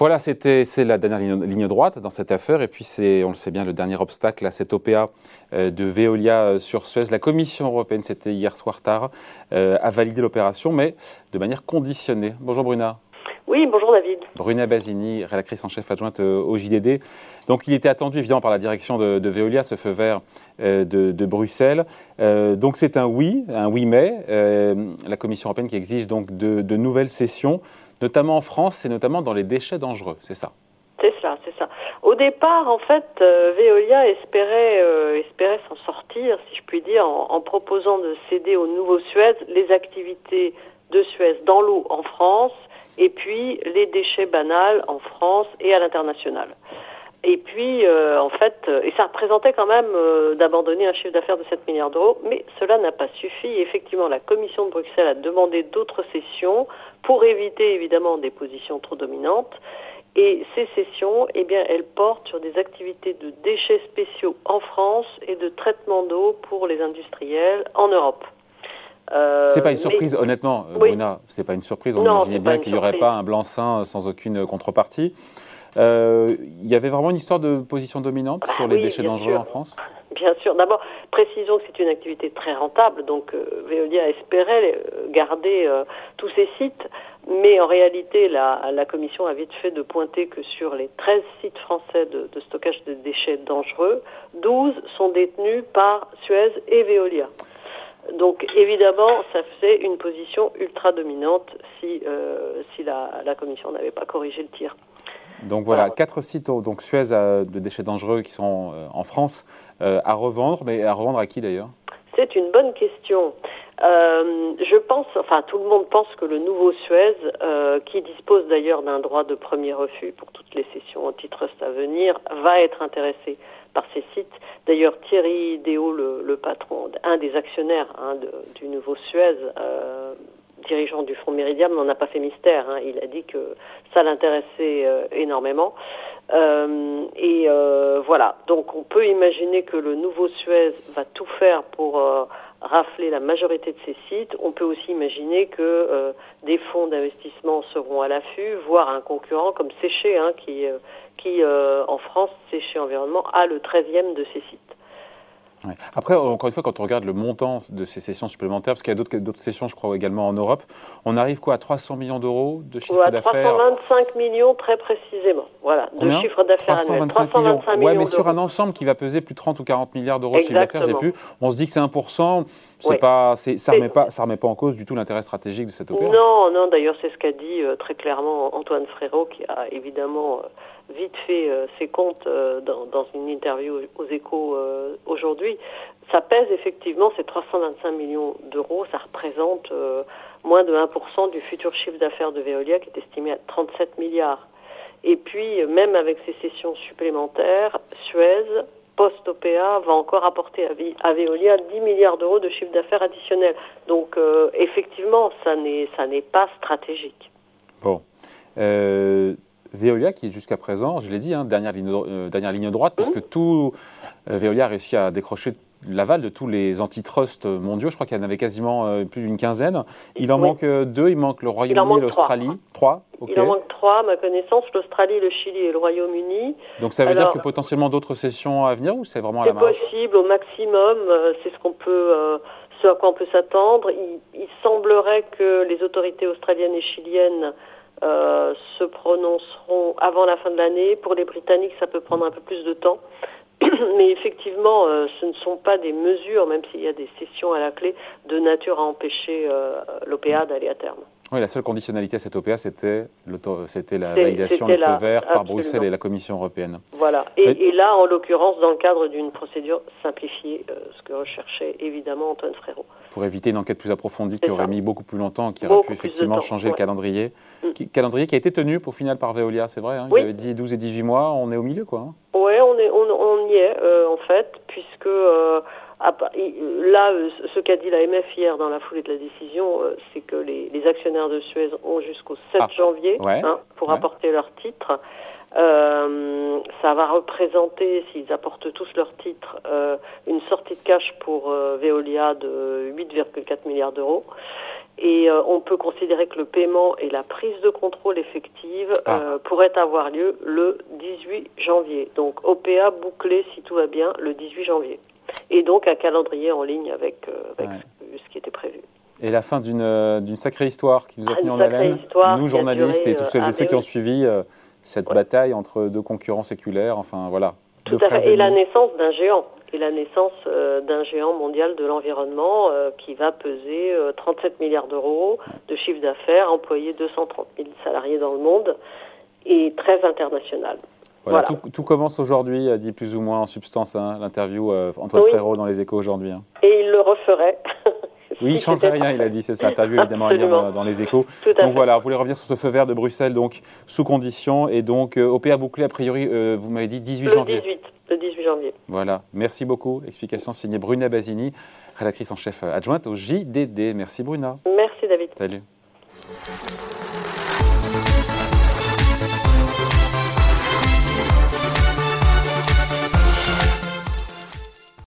Voilà, c'était c'est la dernière ligne, droite dans cette affaire. Et puis c'est, on le sait bien, le dernier obstacle à cette OPA euh, de Veolia euh, sur Suez. La Commission européenne, c'était hier soir tard, euh, a validé l'opération, mais de manière conditionnée. Bonjour Bruna. Oui, bonjour David. Bruna Basini, rédactrice en chef adjointe au JDD. Donc il était attendu évidemment par la direction de, Veolia, ce feu vert de, Bruxelles. donc c'est un oui, un oui mais. la Commission européenne qui exige donc de, de nouvelles sessions notamment en France et notamment dans les déchets dangereux, c'est ça c'est ça, c'est ça. Au départ, en fait, euh, Veolia espérait, euh, espérait s'en sortir, si je puis dire, en, proposant de céder au nouveau Suez les activités de Suez dans l'eau en France et puis les déchets banals en France et à l'international. Et puis, euh, en fait, euh, et ça représentait quand même euh, d'abandonner un chiffre d'affaires de 7 milliards d'euros, mais cela n'a pas suffi. effectivement, la Commission de Bruxelles a demandé d'autres sessions pour éviter évidemment des positions trop dominantes. Et ces sessions, eh bien, elles portent sur des activités de déchets spéciaux en France et de traitement d'eau pour les industriels en Europe. Euh, c'est pas une surprise, honnêtement, Bruna. C'est pas une surprise. On imaginait bien qu'il n'y aurait pas un blanc-seing sans aucune contrepartie. Euh, il y avait vraiment une histoire de position dominante sur les déchets dangereux en France? Bien sûr. D'abord, précisons que c'est une activité très rentable, donc euh, Veolia espérait euh, garder tous ces sites, mais en réalité, la, la, Commission a vite fait de pointer que sur les 13 sites français de, de stockage de déchets dangereux, 12 sont détenus par Suez et Veolia. Donc évidemment, ça faisait une position ultra dominante si, si la, la Commission n'avait pas corrigé le tir. Donc voilà, quatre sites donc Suez de déchets dangereux qui sont euh, en France euh, à revendre, mais à revendre à qui d'ailleurs? C'est une bonne question. Euh, je pense, enfin tout le monde pense que le nouveau Suez, qui dispose d'ailleurs d'un droit de premier refus pour toutes les sessions antitrust à venir, va être intéressé par ces sites. D'ailleurs, Thierry Déo, le, patron, un des actionnaires hein, du nouveau Suez, dirigeant du Fonds Méridien n'en a pas fait mystère. Hein. Il a dit que ça l'intéressait euh, énormément. Euh, et euh, voilà, donc on peut imaginer que le nouveau Suez va tout faire pour rafler la majorité de ces sites. On peut aussi imaginer que des fonds d'investissement seront à l'affût, voire un concurrent comme Séché, hein, qui, qui en France, Séché Environnement, a le 13e de ces sites. Après, encore une fois, quand on regarde le montant de ces sessions supplémentaires, parce qu'il y a d'autres sessions, je crois, également en Europe, on arrive quoi à 300 millions d'euros de chiffre d'affaires 325 millions très précisément, voilà, de chiffre d'affaires annuel. 325 millions. ouais, mais sur un ensemble qui va peser plus de 30 ou 40 milliards d'euros de chiffre d'affaires, j'ai pu, on se dit que c'est 1%, c'est pas, ça ne remet, pas, ça remet pas en cause du tout l'intérêt stratégique de cette opération. Non, non, d'ailleurs, c'est ce qu'a dit euh, très clairement Antoine Frérot, qui a évidemment... Euh, vite fait euh, ses comptes euh, dans, dans, une interview aux échos euh, aujourd'hui, ça pèse effectivement ces 325 millions d'euros, ça représente moins de 1% du futur chiffre d'affaires de Veolia qui est estimé à 37 milliards. Et puis, même avec ces sessions supplémentaires, Suez, post-OPA, va encore apporter à, Veolia 10 milliards d'euros de chiffre d'affaires additionnel. Donc, effectivement, ça n'est pas stratégique. Bon. Euh, Veolia qui jusqu'à présent, je l'ai dit, hein, dernière, ligne, euh, dernière ligne droite, puisque mmh. tout euh, Veolia a réussi à décrocher l'aval de tous les antitrusts mondiaux. Je crois qu'il y en avait quasiment euh, plus d'une quinzaine. Il en manque deux. Il manque le Royaume-Uni et l'Australie. Trois. Il en manque trois, à ma connaissance. L'Australie, le Chili et le Royaume-Uni. Donc ça veut dire que potentiellement d'autres sessions à venir ou c'est vraiment à la marge C'est possible au maximum. c'est ce qu'on peut. ce à quoi on peut s'attendre. il, semblerait que les autorités australiennes et chiliennes euh, se prononceront avant la fin de l'année. Pour les Britanniques, ça peut prendre un peu plus de temps. Mais effectivement, euh, ce ne sont pas des mesures, même s'il y a des sessions à la clé, de nature à empêcher euh, l'OPA d'aller à terme. Oui, la seule conditionnalité à cette OPA, c'était la validation, le feu vert par Bruxelles et la Commission européenne. Voilà. Et, là, en l'occurrence, dans le cadre d'une procédure simplifiée, ce que recherchait évidemment Antoine Frérot pour éviter une enquête plus approfondie qui aurait mis beaucoup plus longtemps, qui aurait pu effectivement changer le calendrier. Mm. calendrier qui a été tenu pour final par Veolia, c'est vrai. Hein, Ils avaient dit 12 et 18 mois, on est au milieu quoi. Hein. Oui, on, y est euh, en fait, puisque euh, là, euh, ce qu'a dit l'AMF hier dans la foulée de la décision, c'est que les, actionnaires de Suez ont jusqu'au 7 ah. janvier hein, pour apporter leur titre. Euh, ça va représenter, s'ils apportent tous leurs titres, euh, une sortie de cash pour euh, Veolia de 8,4 milliards d'euros. Et euh, on peut considérer que le paiement et la prise de contrôle effective Ah. euh, pourraient avoir lieu le 18 janvier. Donc OPA bouclé, si tout va bien, le 18 janvier. Et donc un calendrier en ligne avec, euh, avec Ouais. ce, ce qui était prévu. Et la fin d'une sacrée histoire qui nous a Ah, tenu en haleine, histoire nous journalistes duré, et tous ah, ceux qui ont suivi euh, cette Ouais. bataille entre deux concurrents séculaires. Enfin voilà. Tout à fait. Et la naissance d'un géant. Et la naissance euh, d'un géant mondial de l'environnement euh, qui va peser euh, 37 milliards d'euros de chiffre d'affaires, employer 230 000 salariés dans le monde et très international. Voilà, Voilà. Tout, tout commence aujourd'hui, a dit plus ou moins en substance hein, l'interview euh, Antoine Oui. Frérot dans les échos aujourd'hui. hein. Et il le referait. Oui, il c'était rien, il a dit, c'est ça, interview évidemment à lire Absolument. dans, dans les échos. Tout à Donc fait. voilà, vous voulez revenir sur ce feu vert de Bruxelles, donc sous condition, et donc euh, OPA bouclé a priori, euh, vous m'avez dit 18 Le janvier. 18, le 18 janvier. Voilà, merci beaucoup. Explication signée Bruna Basini, rédactrice en chef adjointe au JDD. Merci Bruna. Merci David. Salut.